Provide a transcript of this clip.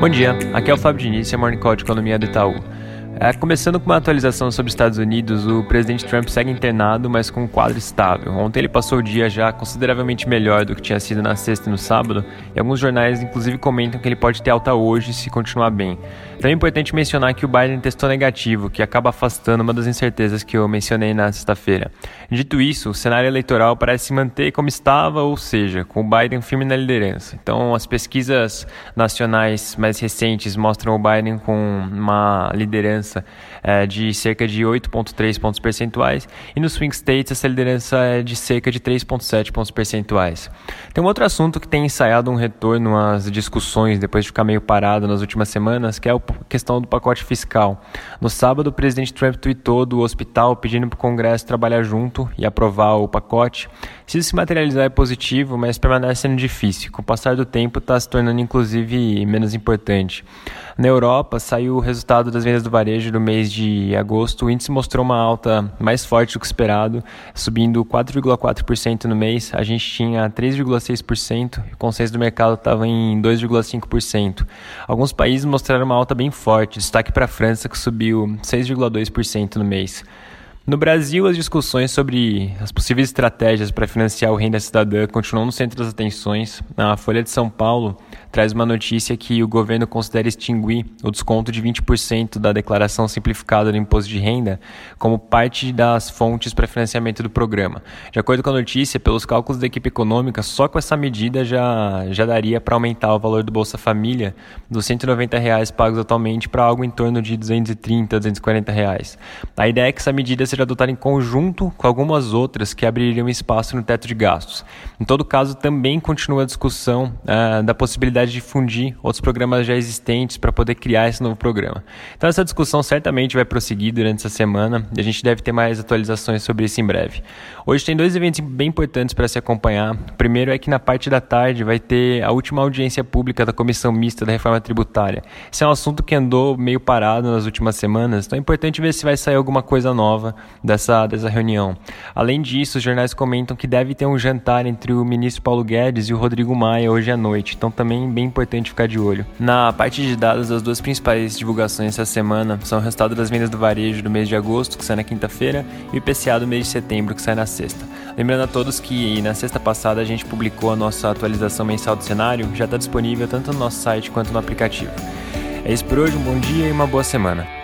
Bom dia, aqui é o Fábio Diniz, é Morning Call de Economia do Itaú. É, começando com uma atualização sobre os Estados Unidos, o presidente Trump segue internado, mas com um quadro estável. Ontem ele passou o dia já consideravelmente melhor do que tinha sido na sexta e no sábado, e alguns jornais inclusive comentam que ele pode ter alta hoje se continuar bem. Também é importante mencionar que o Biden testou negativo, que acaba afastando uma das incertezas que eu mencionei na sexta-feira. Dito isso, o cenário eleitoral parece se manter como estava, ou seja, com o Biden firme na liderança. Então, as pesquisas nacionais mais recentes mostram o Biden com uma liderança liderança é, de cerca de 8,3 pontos percentuais e no swing states essa liderança é de cerca de 3,7 pontos percentuais. Tem um outro assunto que tem ensaiado um retorno às discussões depois de ficar meio parado nas últimas semanas, que é a questão do pacote fiscal. No sábado, o presidente Trump tweetou do hospital pedindo para o Congresso trabalhar junto e aprovar o pacote. Se isso se materializar é positivo, mas permanece sendo difícil. Com o passar do tempo, está se tornando inclusive menos importante. Na Europa, saiu o resultado das vendas do varejo do mês de agosto. O índice mostrou uma alta mais forte do que esperado, subindo 4,4% no mês. A gente tinha 3,6% e o consenso do mercado estava em 2,5%. Alguns países mostraram uma alta bem forte, destaque para a França, que subiu 6,2% no mês. No Brasil, as discussões sobre as possíveis estratégias para financiar o renda cidadã continuam no centro das atenções. A Folha de São Paulo traz uma notícia que o governo considera extinguir o desconto de 20% da declaração simplificada do imposto de renda como parte das fontes para financiamento do programa. De acordo com a notícia, pelos cálculos da equipe econômica, só com essa medida já, já daria para aumentar o valor do Bolsa Família dos 190 reais pagos atualmente para algo em torno de R$ 230, 240 reais. A ideia é que essa medida seja adotada em conjunto com algumas outras que abririam espaço no teto de gastos. Em todo caso, também continua a discussão uh, da possibilidade de fundir outros programas já existentes para poder criar esse novo programa. Então essa discussão certamente vai prosseguir durante essa semana e a gente deve ter mais atualizações sobre isso em breve. Hoje tem dois eventos bem importantes para se acompanhar. O primeiro é que na parte da tarde vai ter a última audiência pública da Comissão Mista da Reforma Tributária. Esse é um assunto que andou meio parado nas últimas semanas, então é importante ver se vai sair alguma coisa nova dessa, dessa reunião. Além disso, os jornais comentam que deve ter um jantar entre o ministro Paulo Guedes e o Rodrigo Maia hoje à noite, então também bem importante ficar de olho. Na parte de dados, as duas principais divulgações essa semana são o resultado das vendas do varejo do mês de agosto, que sai na quinta-feira, e o IPCA do mês de setembro, que sai na sexta. Lembrando a todos que na sexta passada a gente publicou a nossa atualização mensal do cenário, já está disponível tanto no nosso site quanto no aplicativo. É isso por hoje, um bom dia e uma boa semana.